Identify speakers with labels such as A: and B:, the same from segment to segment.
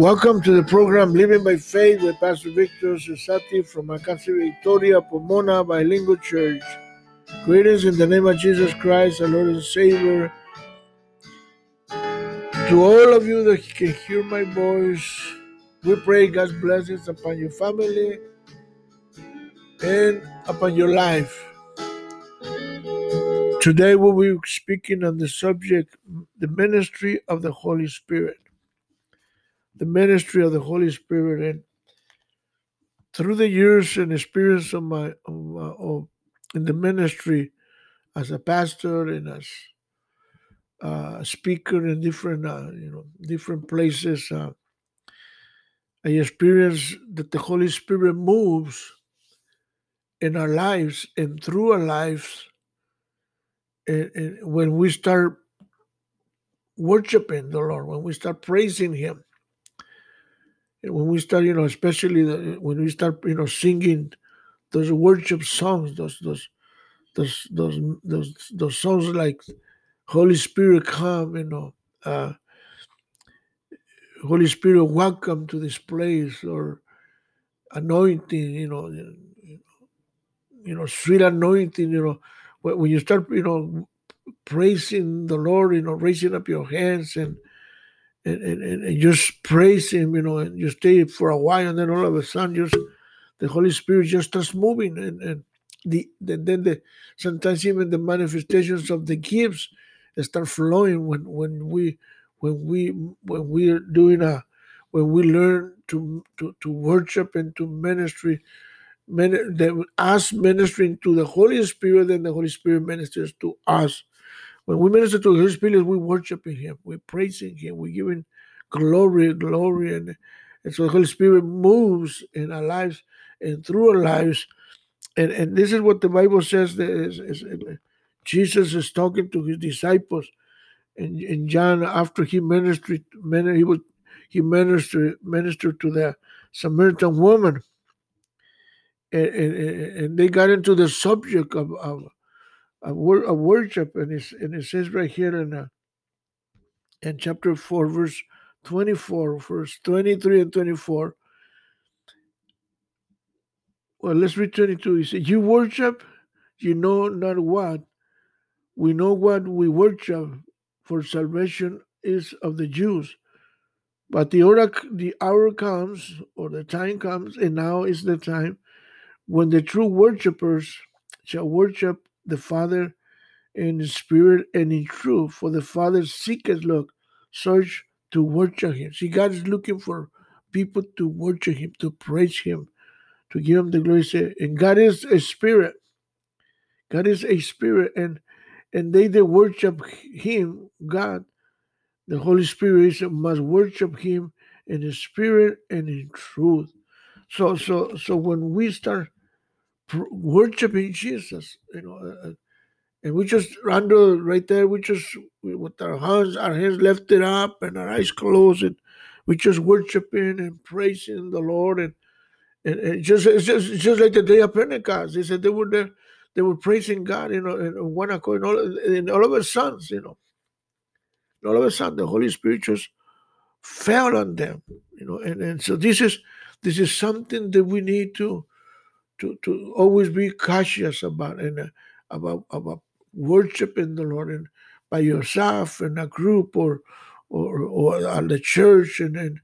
A: Welcome to the program Living by Faith with Pastor Victor Cesati from Alcance Victoria Pomona Bilingual Church. Greetings in the name of Jesus Christ, our Lord and Savior. To all of you that can hear my voice, we pray God's blessings upon your family and upon your life. Today we'll be speaking on the subject, the ministry of the Holy Spirit. The ministry of the Holy Spirit. And through the years and experience of my of, uh, of in the ministry as a pastor and as a speaker in different uh, you know different places, uh, I experience that the Holy Spirit moves in our lives and through our lives and, and when we start worshiping the Lord, when we start praising Him, when we start, you know, especially the, when we start, you know, singing those worship songs, those those those those those, those songs like Holy Spirit come, you know, uh, Holy Spirit welcome to this place, or anointing, you know, you know, sweet anointing, you know, when you start, you know, praising the Lord, you know, raising up your hands and and, and, and just praise Him, you know, and you stay for a while, and then all of a sudden, just the Holy Spirit just starts moving, and, and the, the then the sometimes even the manifestations of the gifts start flowing when when we when we when we are doing a when we learn to to, to worship and to ministry the, us ministering to the Holy Spirit and the Holy Spirit ministers to us. When we minister to the Holy Spirit, we worshiping Him, we're praising Him, we're giving glory, glory, and, and so the Holy Spirit moves in our lives and through our lives. And, and this is what the Bible says that is, is, Jesus is talking to his disciples. And, and John, after he ministered, he was he ministered ministered to the Samaritan woman and, and, and they got into the subject of of, of, of worship, and it, and it says right here in uh, in chapter four, verse twenty four, verse twenty three and twenty four. Well, let's read twenty two. He said, "You worship, you know not what. We know what we worship, for salvation is of the Jews." But the hour, the hour comes, or the time comes, and now is the time when the true worshippers shall worship the Father in the spirit and in truth, for the Father seeketh look, search to worship him. See, God is looking for people to worship him, to praise him, to give him the glory. And God is a spirit. God is a spirit, and and they that worship him, God, the Holy Spirit must worship him in the spirit and in truth. So so so when we start worshiping Jesus, you know. Uh, uh, and we just under right there, we just with our hands, our hands lifted up and our eyes closed, and we just worshiping and praising the Lord, and and, and just it's just it's just like the day of Pentecost. They said they were there, they were praising God, you know, and one accord, and all, and all of a sudden, you know, all of a sudden the Holy Spirit just fell on them, you know, and, and so this is this is something that we need to to, to always be cautious about and uh, about about worshiping the Lord and by yourself in a group or or or at the church and then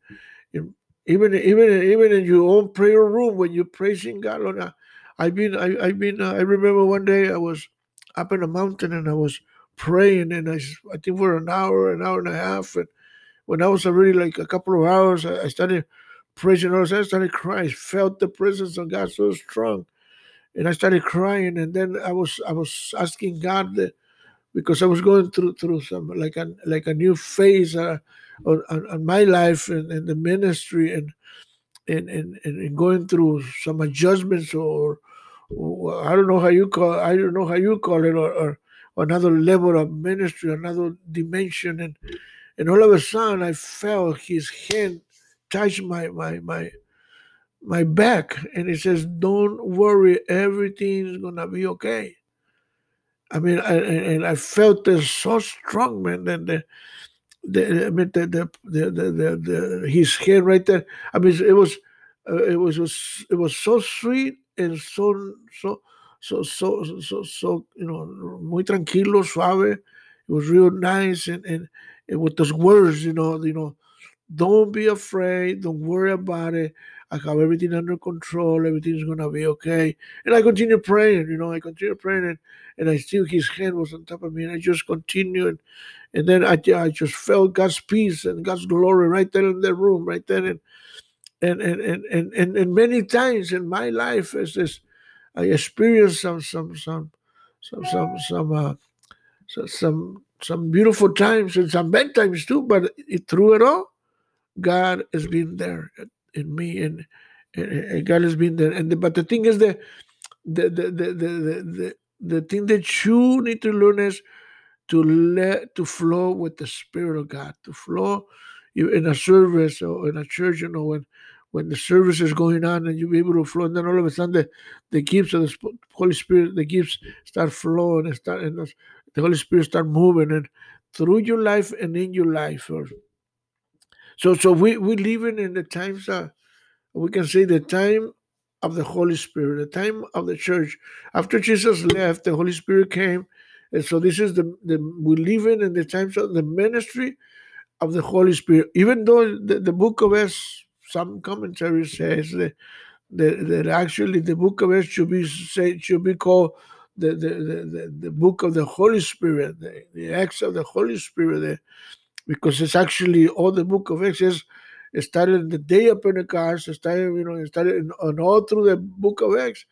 A: even even even in your own prayer room when you're praising God. Lord, I, I've been I, I've been uh, I remember one day I was up in a mountain and I was praying and I I think for an hour an hour and a half and when I was already like a couple of hours I, I started Lord. I started crying. Felt the presence of God so strong, and I started crying. And then I was I was asking God that, because I was going through through some like a like a new phase uh, on, on, my life and, and the ministry and, and and and going through some adjustments or, or I don't know how you call I don't know how you call it or, or another level of ministry, another dimension, and and all of a sudden I felt His hand touched my my my my back and it says don't worry everything's gonna be okay i mean I, and i felt this so strong man that the, the, I mean, the, the, the, the, the, his hair right there. I mean, it was, uh, it was, was, it was so sweet and so, so, so, so, so, so, you know, muy tranquilo, suave. It was real nice, and, and, and with those words, you know, you know, don't be afraid, don't worry about it. I have everything under control. Everything's gonna be okay. And I continue praying, you know, I continue praying, and, and I still his hand was on top of me, and I just continued. And then I, I just felt God's peace and God's glory right there in the room, right there. And and and and and, and, and many times in my life as this I experienced some some some some some some uh, some some beautiful times and some bad times too, but it, through it all, God has been there in me, and, and God has been there. And the, but the thing is the the, the the the the the thing that you need to learn is to let to flow with the Spirit of God, to flow in a service or in a church, you know, when when the service is going on and you be able to flow, and then all of a sudden the, the gifts of the Holy Spirit, the gifts start flowing and start and the Holy Spirit start moving and through your life and in your life. So so we we living in the times that we can say the time of the Holy Spirit, the time of the church. After Jesus left, the Holy Spirit came. And so this is the, the we live in in the times of the ministry of the Holy Spirit. Even though the, the book of Acts, some commentary says that, that, that actually the book of Acts should be say, should be called the, the, the, the, book of the Holy Spirit, the, the Acts of the Holy Spirit, the, because it's actually all the book of Exodus started the day of Pentecost. Started, you know, started in, and all through the book of Acts.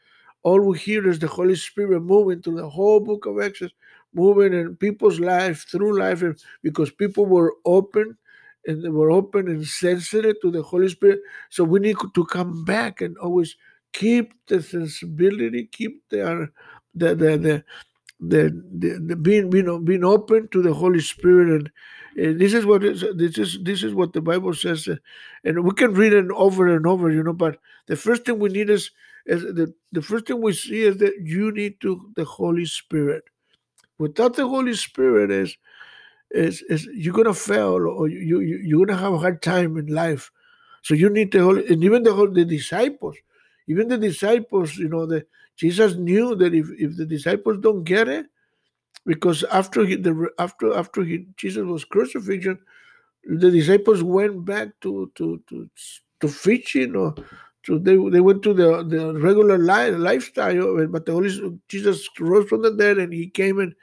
A: All we hear is the Holy Spirit moving through the whole book of Exodus, moving in people's life through life, because people were open and they were open and sensitive to the Holy Spirit. So we need to come back and always keep the sensibility, keep the uh, the the the, the, the, the being know being open to the Holy Spirit and and this is what is this is this is what the Bible says, uh, and we can read it over and over, you know. But the first thing we need is, is the the first thing we see is that you need to the Holy Spirit. Without the Holy Spirit, is is is you're gonna fail or you, you you're gonna have a hard time in life. So you need the Holy, and even the the disciples, even the disciples, you know, the Jesus knew that if if the disciples don't get it, because after he, the after after he, Jesus was crucified, the disciples went back to to to to fishing or to they, they went to the the regular life, lifestyle, but the Holy Jesus rose from the dead and he came and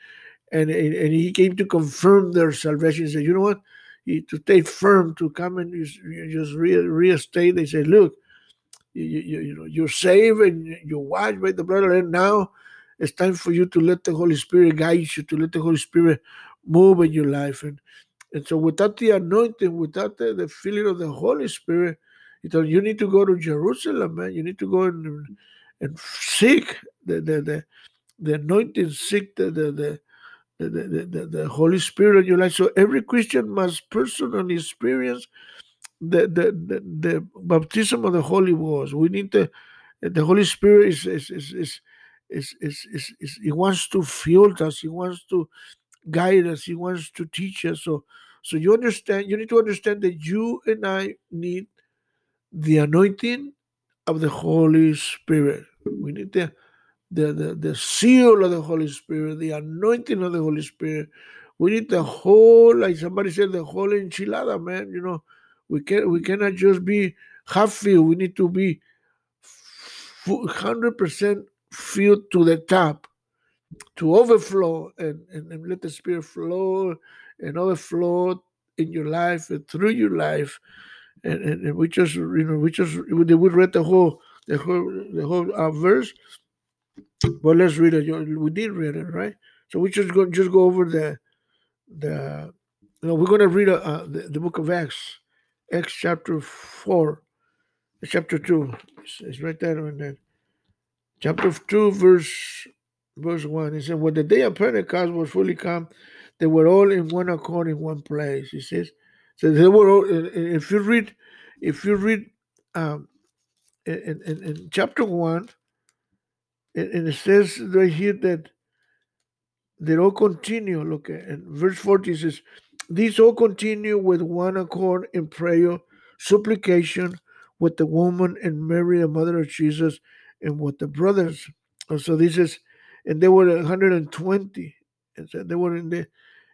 A: and and he came to confirm their salvation. He said, you know what? He, to stay firm, to come and just, just re, reinstate. They said, look, you, you, you know you're saved and you're washed by the blood, and now it's time for you to let the Holy Spirit guide you, to let the Holy Spirit move in your life. And, and so without the anointing, without the, the feeling of the Holy Spirit, you, know you need to go to Jerusalem, man. You need to go and, and seek the, the, the, the anointing, seek the, the, the the, the, the, the, Holy Spirit in your life. So every Christian must personally experience the, the, the, the baptism of the Holy Ghost. We need the the Holy Spirit is is, is, is is, is, is, is he wants to fuel us, he wants to guide us, he wants to teach us. So so you understand, you need to understand that you and I need the anointing of the Holy Spirit. We need the the, the, the seal of the Holy Spirit, the anointing of the Holy Spirit. We need the whole, like somebody said, the whole enchilada, man. You know, we can we cannot just be half filled. We need to be hundred percent filled to the top, to overflow, and, and, and let the Spirit flow and overflow in your life and through your life. And, and, and we just, you know, we just we read the whole the whole the whole uh, verse. But let's read it. We did read it, right? So we just go just go over the the. You know, we're going to read uh, uh, the, the book of Acts, Acts chapter four, chapter two. It's, it's right there in that chapter 2, verse verse 1. He said, When the day of Pentecost was fully come, they were all in one accord in one place. He says, so they were all, if you read, if you read um, in, in, in chapter 1, and it says right here that they all continue. Look at verse 40 says, These all continue with one accord in prayer, supplication with the woman and Mary, the mother of Jesus, and with the brothers. And so this is, and they were 120. And so they were in the,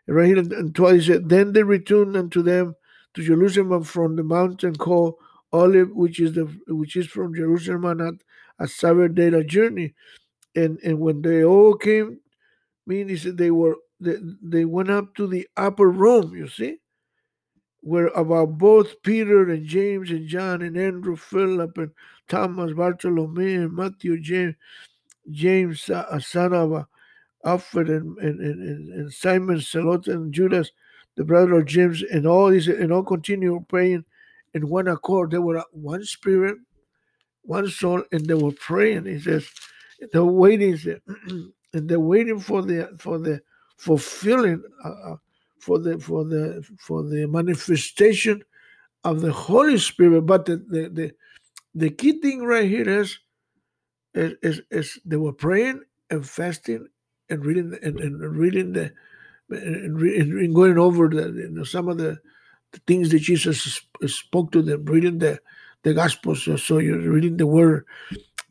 A: right here, and 12, he said, Then they returned unto them to Jerusalem from the mountain called Olive, which is the which is from Jerusalem and at a seven day journey. And and when they all came, mean he said they were they, went up to the upper room, you see, where about both Peter and James and John and Andrew, Philip and Thomas, Bartholomew and Matthew, James, James, uh, son of uh, Alfred and, and, and, and Simon, Salot and Judas, the brother of James, and all these, and all continue praying in one accord. They were one spirit, one soul, and they were praying. He says, they're waiting, and they're waiting for the for the fulfilling uh, uh, for the for the for the manifestation of the Holy Spirit. But the the the, the key thing right here is, is is, is they were praying and fasting and reading and, and reading the and, and going over the you know, some of the, the things that Jesus spoke to them, reading the the Gospels. So you're reading the Word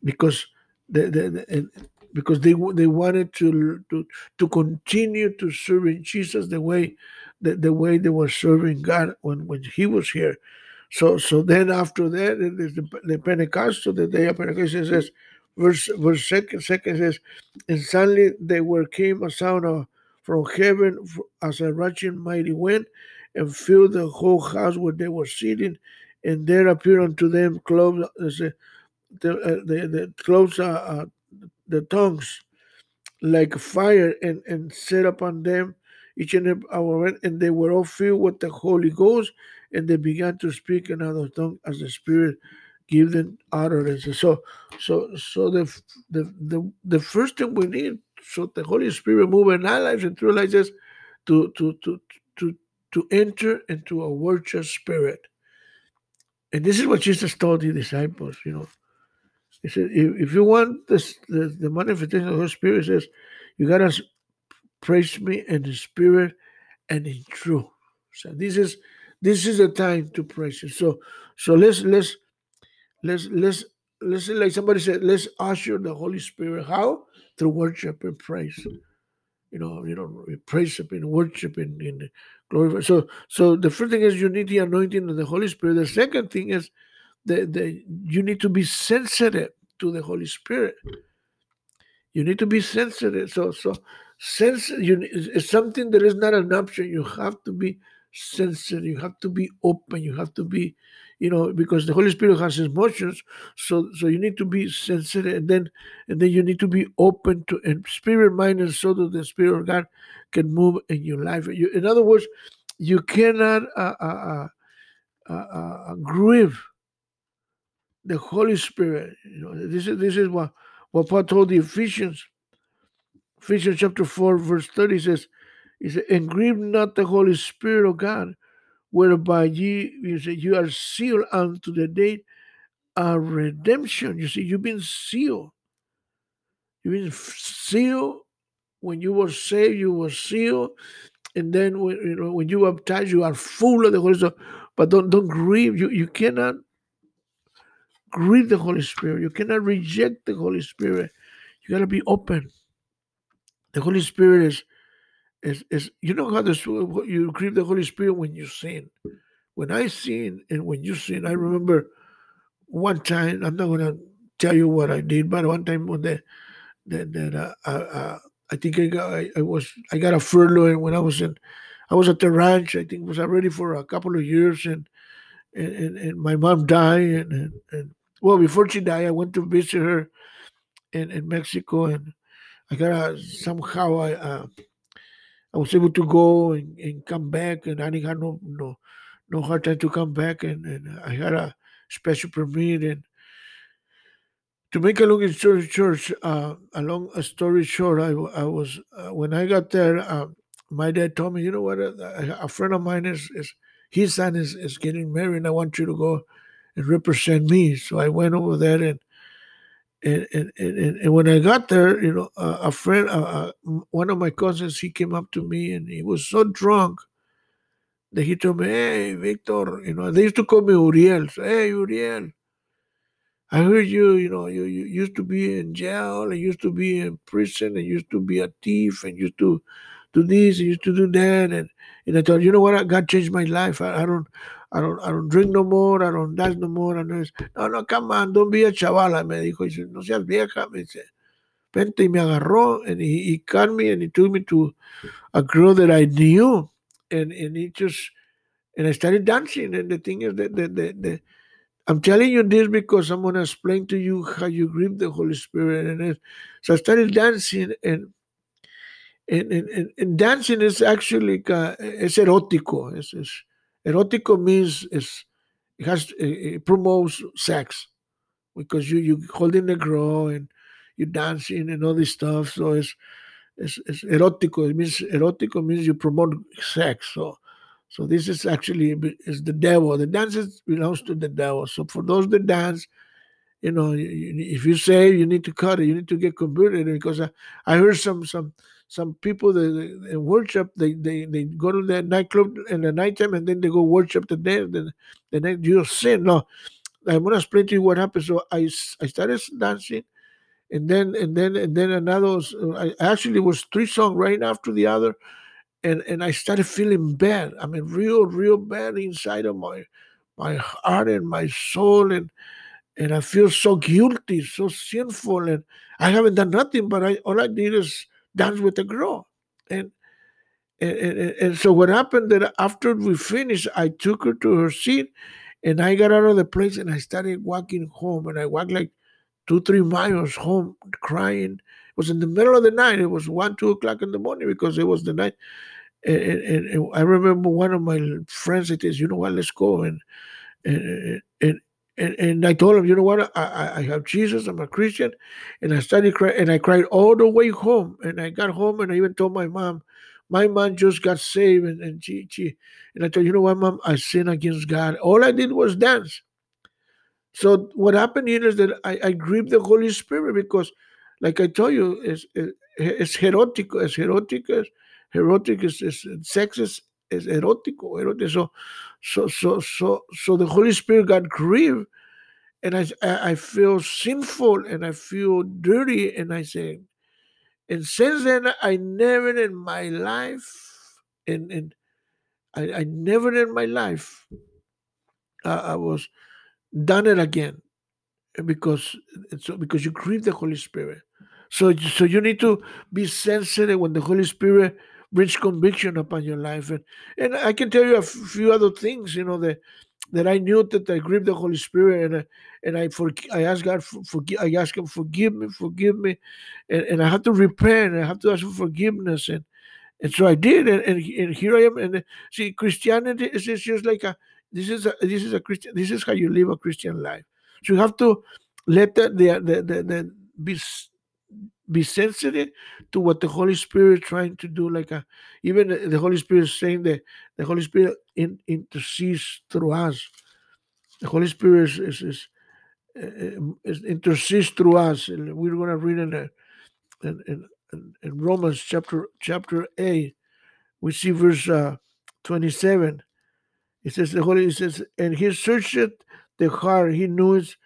A: because the, the, the because they they wanted to to to continue to serving Jesus the way the, the way they were serving God when when He was here. So so then after that is the, the Pentecostal, the day of Pentecost says verse verse second second says, and suddenly there were came a sound of, from heaven as a rushing mighty wind, and filled the whole house where they were sitting, and there appeared unto them clothes. Uh, the, uh, the, the clothes uh, uh the tongues like fire and, and set upon them each and every and they were all filled with the Holy Ghost, and they began to speak in other tongues as the Spirit gave them utterance. So, so, so the the the, the first thing we need, so the Holy Spirit move in our lives and through lives, is to to to to to enter into a worship spirit. And this is what Jesus told the disciples, you know. He said, if, if you want this, the, the manifestation of the Holy Spirit, says, you got to praise me in the spirit and in truth. So this is this is a time to praise you. So so let's let's let's let's let's like somebody said, let's usher the Holy Spirit. How? Through worship and praise. You know, you know, praise and worship in, in glory. So so the first thing is you need the anointing of the Holy Spirit. The second thing is the, the you need to be sensitive to the Holy Spirit. You need to be sensitive. So so sense you it's something that is not an option. You have to be sensitive. You have to be open. You have to be, you know, because the Holy Spirit has emotions. So so you need to be sensitive, and then and then you need to be open to and spirit, mind, and soul that the Spirit of God can move in your life. You, in other words, you cannot uh, uh, uh, uh, grieve the Holy Spirit. You know, this is this is what, what Paul told the Ephesians. Ephesians chapter 4, verse 30 says, He said, And grieve not the Holy Spirit of God, whereby ye you say you are sealed unto the day of redemption. You see, you've been sealed. You've been sealed when you were saved, you were sealed. And then when you know when you baptized, you are full of the Holy Spirit. But don't don't grieve. You you cannot grieve the Holy Spirit. You cannot reject the Holy Spirit. You got to be open. The Holy Spirit is, is, is you know how this, you grieve the Holy Spirit when you sin. When I sin and when you sin, I remember one time, I'm not to tell you what I did, but one time when the, that uh, uh, I think I got, I, I, was, I got a furlough and when I was in, I was at the ranch. I think was already for a couple of years and, and, and, and my mom died and, and, well, before she died, I went to visit her in, in Mexico, and I got a, somehow I uh, I was able to go and, and come back, and I didn't have no no no hard time to come back, and, and I had a special permit, and to make a long story short, uh, a long story short, I, I was uh, when I got there, uh, my dad told me, you know what, a, a friend of mine is, is his son is, is getting married, and I want you to go and represent me. So I went over there and and and, and, and when I got there, you know, a friend, one of my cousins, he came up to me and he was so drunk. that he told me, hey, Victor, you know, they used to call me Uriel. So, hey, Uriel, I heard you, you know, you, you used to be in jail and used to be in prison and used to be a thief and used to do this and used to do that. And, and I thought, you know what? God changed my life. I, I don't, I don't, I don't drink no more. I don't dance no more. And this. No, no, come on, don't be a chavala. Me dijo, dice, no seas vieja. Me dice, vente y me agarró and he, he cut me and he took me to a girl that I knew. And, and he just, and I started dancing. And the thing is that the, the, the, I'm telling you this because I'm going to explain to you how you grip the Holy Spirit. And so I started dancing, and and, and, and dancing is actually it's erotico. It's, it's, erotico means it's, it has it promotes sex because you you holding the girl and you dancing and all this stuff. So it's it's, it's erotico. It means erotico means you promote sex. So so this is actually is the devil. The dance belongs to the devil. So for those that dance, you know, if you say you need to cut it, you need to get converted. Because I, I heard some some some people that in worship they, they they go to the nightclub in the nighttime and then they go worship the day the, the night you sin. No, I'm gonna explain to you what happened. So I I started dancing, and then and then and then another. Uh, I actually was three songs right after the other and and I started feeling bad. I mean, real, real bad inside of my my heart and my soul, and and I feel so guilty, so sinful, and I haven't done nothing. But I all I did is dance with the girl, and and, and, and so what happened that after we finished, I took her to her seat, and I got out of the place and I started walking home, and I walked like two, three miles home, crying. It was in the middle of the night. It was one, two o'clock in the morning because it was the night and, and, and, I remember one of my friends it is, "You know what? Let's go." And and and and, and I told him, "You know what? I, I have Jesus. I'm a Christian." And I started crying, and I cried all the way home. And I got home, and I even told my mom, "My mom just got saved," and and she, she and I told you know what, mom? I sinned against God. All I did was dance. So what happened here is that I, I grieved the Holy Spirit because, like I told you, it's, it's erotico, it's erotico, erotic is, is sex is, is erotico, erotic. So, so, so, so, so the Holy Spirit got grieved, and I, I feel sinful and I feel dirty, and I say, and since then I never in my life, and and I, I never in my life, uh, I was done it again, because it's because you grieve the Holy Spirit. So, so you need to be sensitive when the Holy Spirit brings conviction upon your life. And and I can tell you a few other things, you know, that that I knew that I grieved the Holy Spirit and I, and I for I asked God for forgive I asked him forgive me, forgive me, and, and I have to repent, and I have to ask for forgiveness and and so I did and, and, and here I am and see Christianity is just like a this is a this is a Christian this is how you live a Christian life. So you have to let the the the, the, the be be sensitive to what the Holy Spirit trying to do. Like a, uh, even the Holy Spirit saying that the Holy Spirit in, intercedes through us. The Holy Spirit is, is, is, is intercedes through us. And we're going to read in, the, in, in, in, Romans chapter chapter eight. We see verse uh, twenty seven. It says the Holy. It says, and He searched the heart. He knows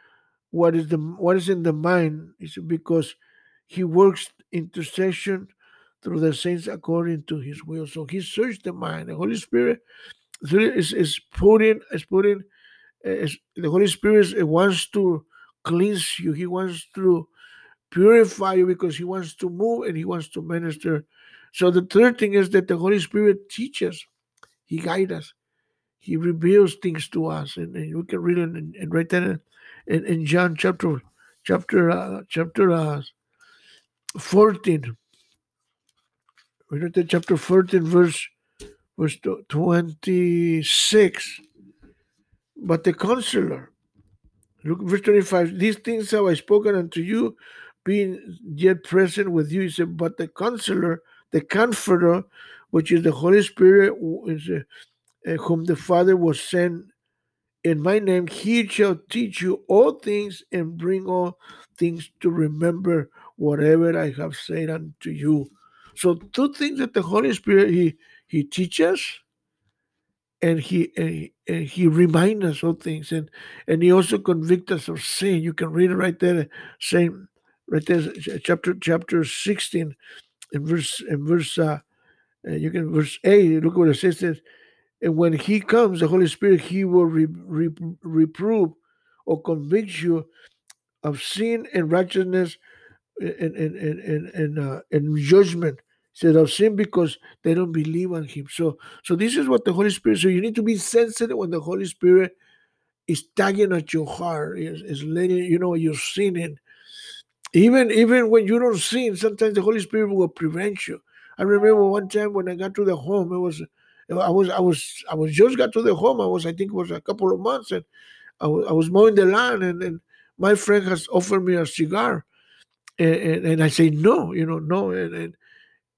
A: what is the what is in the mind. It's because he works intercession through the saints according to his will. So he searched the mind. The Holy Spirit is, is putting, is putting, is, the Holy Spirit wants to cleanse you. He wants to purify you because he wants to move and he wants to minister. So the third thing is that the Holy Spirit teaches, he guides us, he reveals things to us, and, and we can read it and, and right there in, in John chapter chapter uh, chapter uh, 14. We read the chapter 14, verse, verse 26. But the counselor, look, verse 25, these things have I spoken unto you, being yet present with you. He said, But the counselor, the comforter, which is the Holy Spirit, is, uh, whom the Father will send in my name, he shall teach you all things and bring all things to remember whatever I have said unto you. So two things that the Holy Spirit he he teaches and he and, and he reminds us of things and and he also convicts us of sin you can read it right there same right there chapter chapter 16 in verse in verse uh, uh, you can verse 8 look what it says there. and when he comes the holy spirit he will re, re, reprove or convict you of sin and righteousness and and and and, and, uh, and judgment said of sin because they don't believe on him. So so this is what the Holy Spirit. So you need to be sensitive when the Holy Spirit is tugging at your heart, is, is letting you know you're sinning. Even even when you don't sin, sometimes the Holy Spirit will prevent you. I remember one time when I got to the home, it was I was I was I was just got to the home. I was I think it was a couple of months, and I was, I was mowing the lawn, and, and my friend has offered me a cigar, and, and, and I say no, you know, no, and, and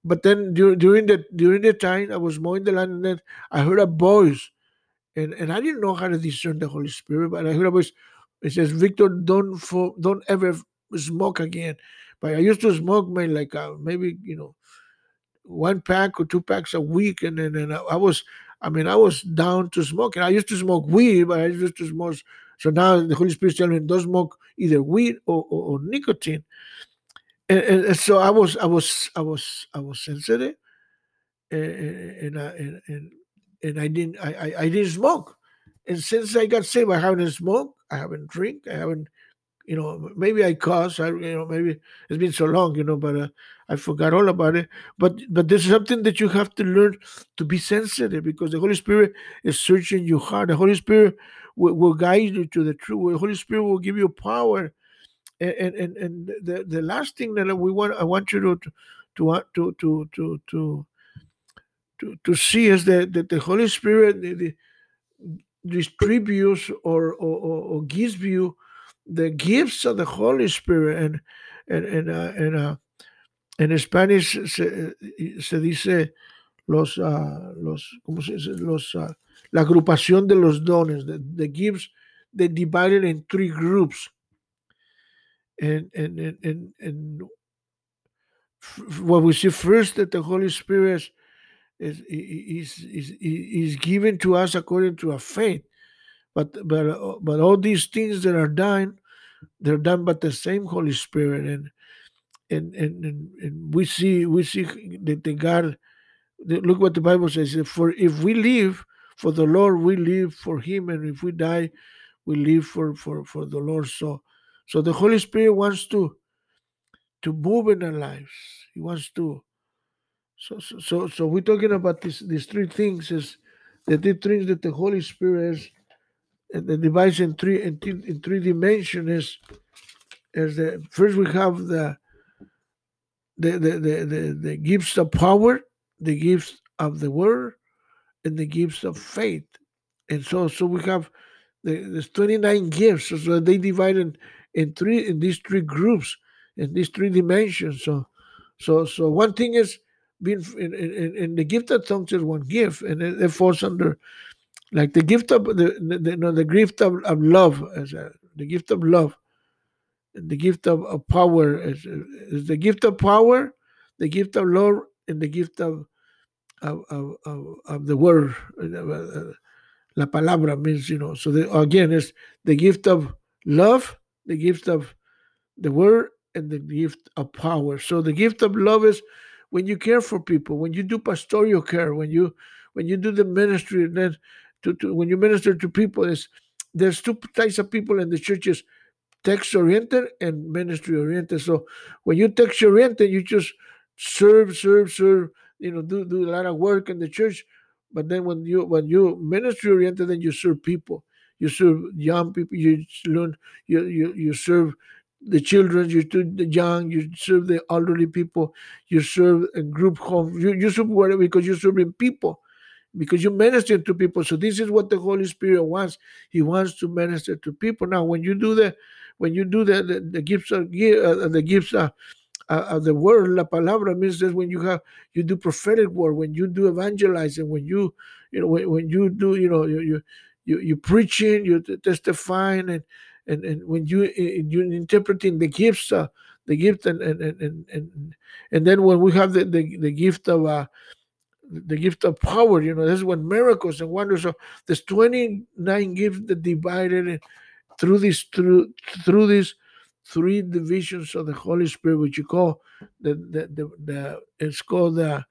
A: but then during the during the time I was mowing the lawn, and then I heard a voice, and, and I didn't know how to discern the Holy Spirit, but I heard a voice. It says, "Victor, don't don't ever smoke again." But I used to smoke maybe like uh, maybe you know one pack or two packs a week, and then and I was I mean I was down to smoking. I used to smoke weed, but I used to smoke. So now the Holy Spirit telling me don't smoke either weed or, or, or nicotine and, and, so I was, I was, I was, I was sensitive, and and I, and, and, I didn't, I, I, I didn't smoke, and since I got saved, I haven't smoked, I haven't drink, I haven't, you know, maybe I cuss, I, you know, maybe it's been so long, you know, but uh, I forgot all about it. But but this is something that you have to learn to be sensitive because the Holy Spirit is searching your heart. The Holy Spirit will, will guide you to the truth. The Holy Spirit will give you power and and and the, the last thing that we want I want you to to to to to to to, to see is that, that the Holy Spirit the, the distributes or, or, or, gives you the gifts of the Holy Spirit and and and, uh, and uh, Spanish se, se dice los uh, los ¿cómo se dice? los uh, la agrupación de los dones the, the gifts they divided in three groups and and and and, and what we see first that the Holy Spirit is is, is is given to us according to our faith, but but uh, but all these things that are done, they're done by the same Holy Spirit, and and and and, we see we see that the God. Look what the Bible says. For if we live for the Lord, we live for Him, and if we die, we live for for for the Lord. So so the Holy Spirit wants to to move in our lives. He wants to. So so so, so we're talking about this these three things is the three things that the Holy Spirit is and the device in three in, in three dimensions is is the first we have the the the the, the, the gifts of power, the gifts of the word, and the gifts of faith. And so so we have the, there's 29 gifts. So they divided in three in these three groups in these three dimensions. So, so, so one thing is being in, in, in the gift of tongues is one gift, and it, it falls under like the gift of the, the, you know the gift of, of love as a, the gift of love, and the gift of, of power is, the gift of power, the gift of love, and the gift of of, of, of, of the word. Uh, uh, la palabra means, you know, so the, again, it's the gift of love, the gift of the word and the gift of power. So the gift of love is when you care for people, when you do pastoral care, when you when you do the ministry, and then to, to when you minister to people, is there's two types of people in the churches, text oriented and ministry oriented. So when you text oriented, you just serve, serve, serve, you know, do, do a lot of work in the church. But then when you when you ministry oriented, then you serve people you serve young people, you learn, you, you, you serve the children, you serve the young, you serve the elderly people, you serve a group home, you, you serve whatever because you're serving people, because you minister to people. So this is what the Holy Spirit wants. He wants to minister to people. Now, when you do the, when you do the the, the gifts of uh, the gifts of, uh, the word, la palabra means that when you have you do prophetic word, when you do evangelizing, when you you know when, when you do you know you, you you you preaching, you testifying, and and, and when you you interpreting the gifts, uh, the gift, and and, and and and then when we have the the, the gift of uh, the gift of power. You know, that's when miracles and wonders. So there's 29 gifts that divided through this through through these three divisions of the Holy Spirit, which you call the the the, the it's called the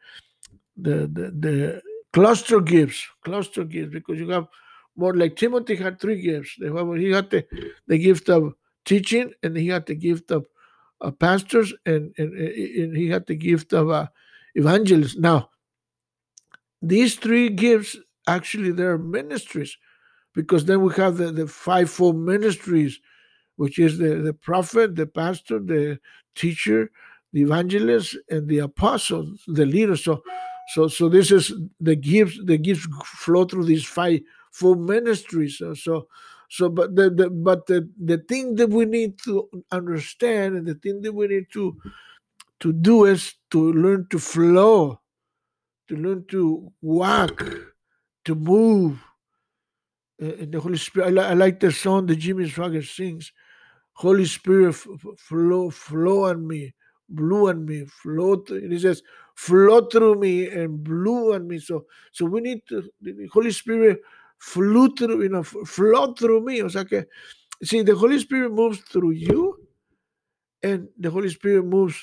A: the the, the cluster gifts, cluster gifts, because you have more like Timothy had three gifts. He had the, the gift of teaching, and he had the gift of uh, pastors, and, and, and he had the gift of uh, evangelists. Now, these three gifts actually they're ministries, because then we have the, the fivefold ministries, which is the, the prophet, the pastor, the teacher, the evangelist, and the apostle, the leader. So so so this is the gifts the gifts flow through these five full ministries. So so but the, the but the, the thing that we need to understand and the thing that we need to to do is to learn to flow, to learn to walk, to move. in the Holy Spirit, I, li- I like the song that Jimmy Swaggart sings. Holy Spirit, f- flow, flow on me, blew on me, flow. Through, and he says, flow through me and blew on me. So, so we need to. The Holy Spirit flew through, you know, flow through me. O sea que, see, the Holy Spirit moves through you, and the Holy Spirit moves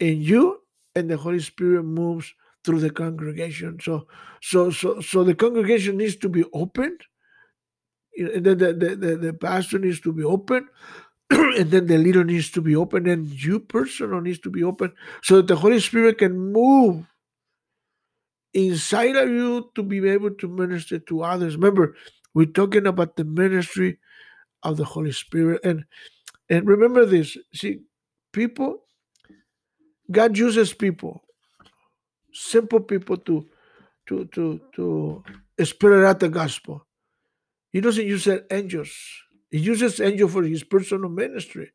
A: in you, and the Holy Spirit moves through the congregation. So, so, so, so the congregation needs to be open. And then the, the, the, the pastor needs to be open and then the leader needs to be open and you personal needs to be open so that the holy spirit can move inside of you to be able to minister to others. Remember we're talking about the ministry of the holy spirit. And and remember this. See people god uses people simple people to to to to spread out the gospel. He doesn't use angels. He uses angels for his personal ministry.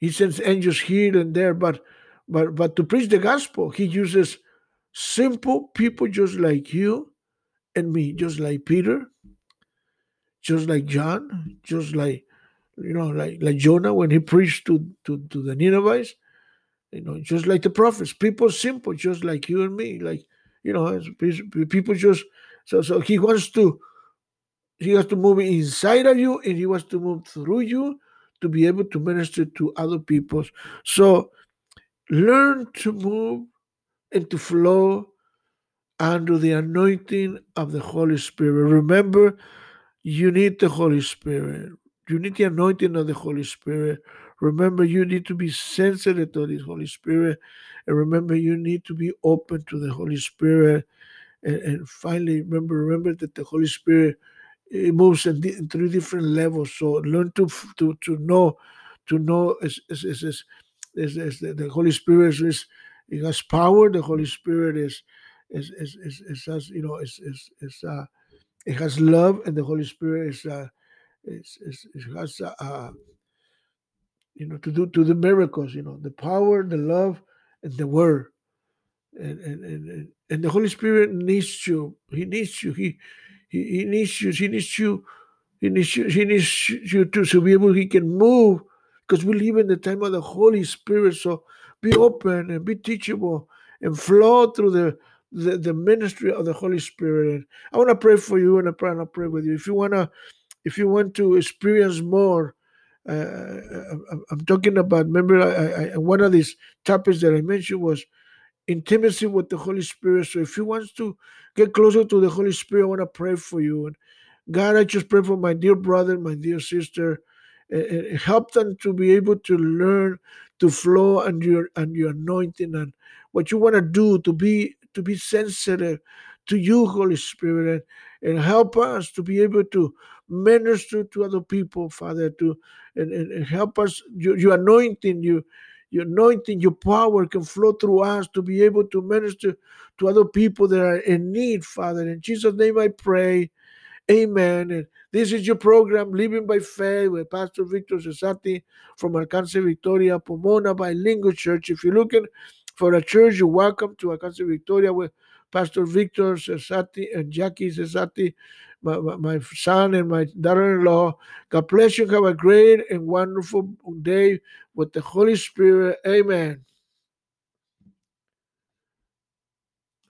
A: He sends angels here and there, but but but to preach the gospel, he uses simple people just like you and me, just like Peter, just like John, just like you know, like like Jonah when he preached to to, to the Ninevites, you know, just like the prophets, people simple, just like you and me, like you know, people just so so he wants to he has to move inside of you and he wants to move through you to be able to minister to other people. So learn to move and to flow under the anointing of the Holy Spirit. Remember, you need the Holy Spirit. You need the anointing of the Holy Spirit. Remember, you need to be sensitive to the Holy Spirit. And remember, you need to be open to the Holy Spirit. And, and finally, remember, remember that the Holy Spirit it moves in, in, three different levels. So learn to to to know to know is is, is, is the, the, Holy Spirit is it has power. The Holy Spirit is is is is, is you know is is is uh it has love, and the Holy Spirit is uh is, is it has uh, uh you know to do to the miracles. You know the power, the love, and the word. And, and and and the Holy Spirit needs you. He needs you. He he, he needs you. He needs you. He needs you. He needs you to, to be able. He can move because we live in the time of the Holy Spirit. So be open and be teachable and flow through the the, the ministry of the Holy Spirit. And I want to pray for you and I pray and I pray with you. If you wanna, if you want to experience more, uh, I'm talking about. Remember, I, I, one of these topics that I mentioned was intimacy with the Holy Spirit. So if you want to get closer to the Holy Spirit, I want to pray for you. And God, I just pray for my dear brother, my dear sister, and help them to be able to learn to flow and your and your anointing and what you want to do to be to be sensitive to you, Holy Spirit, and, and help us to be able to minister to other people, Father, to and, and, and help us your, your anointing, you your anointing, your power can flow through us to be able to minister to other people that are in need, Father. In Jesus' name I pray. Amen. And this is your program, Living by Faith, with Pastor Victor Cesati from Alcance Victoria, Pomona Bilingual Church. If you're looking for a church, you're welcome to Alcance Victoria with Pastor Victor Cesati and Jackie Cesati, my, my, my son and my daughter-in-law. God bless you. Have a great and wonderful day with the Holy Spirit. Amen.